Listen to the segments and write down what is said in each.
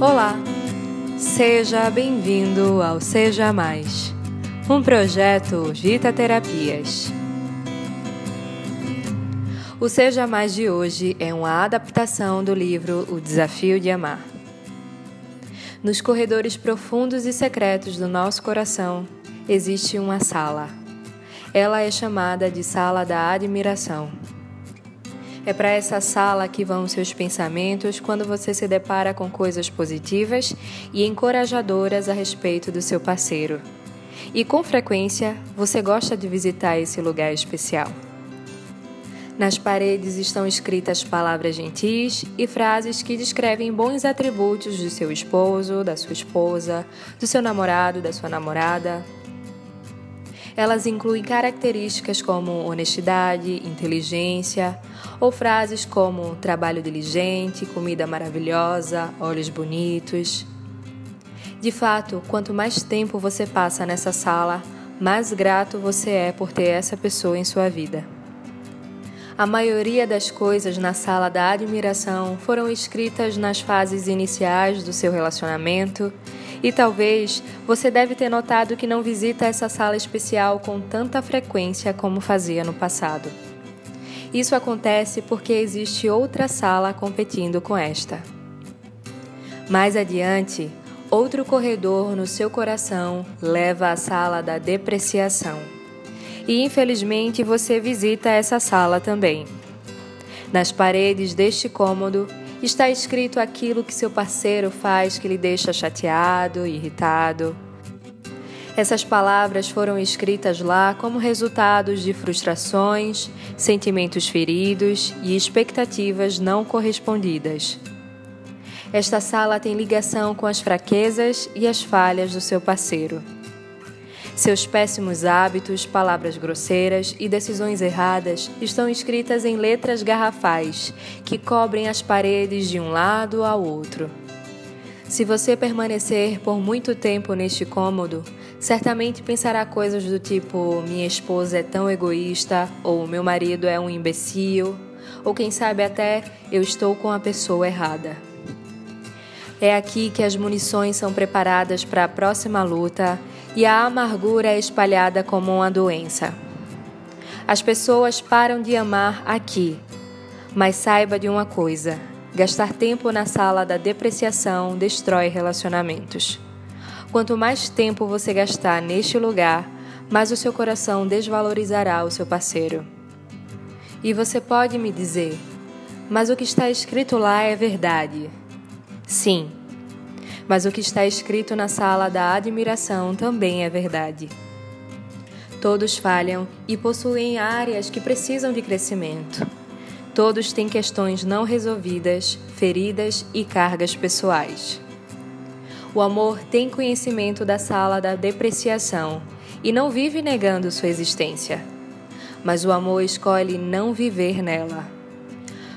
Olá, seja bem-vindo ao Seja Mais, um projeto Vita Terapias. O Seja Mais de hoje é uma adaptação do livro O Desafio de Amar. Nos corredores profundos e secretos do nosso coração existe uma sala. Ela é chamada de Sala da Admiração. É para essa sala que vão seus pensamentos quando você se depara com coisas positivas e encorajadoras a respeito do seu parceiro. E com frequência você gosta de visitar esse lugar especial. Nas paredes estão escritas palavras gentis e frases que descrevem bons atributos do seu esposo, da sua esposa, do seu namorado, da sua namorada, elas incluem características como honestidade, inteligência, ou frases como trabalho diligente, comida maravilhosa, olhos bonitos. De fato, quanto mais tempo você passa nessa sala, mais grato você é por ter essa pessoa em sua vida. A maioria das coisas na sala da admiração foram escritas nas fases iniciais do seu relacionamento e talvez você deve ter notado que não visita essa sala especial com tanta frequência como fazia no passado. Isso acontece porque existe outra sala competindo com esta. Mais adiante, outro corredor no seu coração leva à sala da depreciação. E infelizmente você visita essa sala também. Nas paredes deste cômodo está escrito aquilo que seu parceiro faz que lhe deixa chateado, irritado. Essas palavras foram escritas lá como resultados de frustrações, sentimentos feridos e expectativas não correspondidas. Esta sala tem ligação com as fraquezas e as falhas do seu parceiro. Seus péssimos hábitos, palavras grosseiras e decisões erradas estão escritas em letras garrafais que cobrem as paredes de um lado ao outro. Se você permanecer por muito tempo neste cômodo, certamente pensará coisas do tipo: minha esposa é tão egoísta, ou meu marido é um imbecil, ou quem sabe até eu estou com a pessoa errada. É aqui que as munições são preparadas para a próxima luta e a amargura é espalhada como uma doença. As pessoas param de amar aqui, mas saiba de uma coisa: gastar tempo na sala da depreciação destrói relacionamentos. Quanto mais tempo você gastar neste lugar, mais o seu coração desvalorizará o seu parceiro. E você pode me dizer, mas o que está escrito lá é verdade. Sim, mas o que está escrito na sala da admiração também é verdade. Todos falham e possuem áreas que precisam de crescimento. Todos têm questões não resolvidas, feridas e cargas pessoais. O amor tem conhecimento da sala da depreciação e não vive negando sua existência. Mas o amor escolhe não viver nela.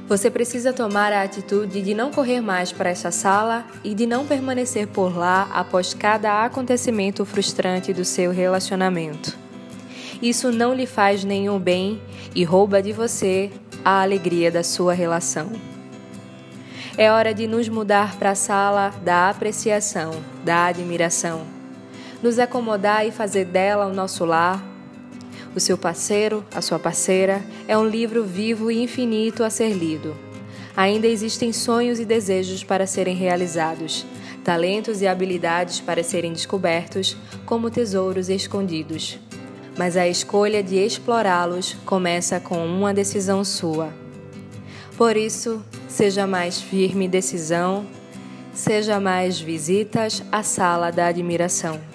Você precisa tomar a atitude de não correr mais para essa sala e de não permanecer por lá após cada acontecimento frustrante do seu relacionamento. Isso não lhe faz nenhum bem e rouba de você a alegria da sua relação. É hora de nos mudar para a sala da apreciação, da admiração, nos acomodar e fazer dela o nosso lar o seu parceiro, a sua parceira, é um livro vivo e infinito a ser lido. Ainda existem sonhos e desejos para serem realizados, talentos e habilidades para serem descobertos, como tesouros escondidos. Mas a escolha de explorá-los começa com uma decisão sua. Por isso, seja mais firme decisão, seja mais visitas à sala da admiração.